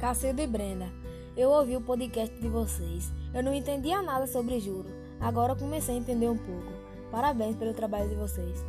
Cacilda e Brenda, eu ouvi o podcast de vocês. Eu não entendia nada sobre juro. Agora comecei a entender um pouco. Parabéns pelo trabalho de vocês.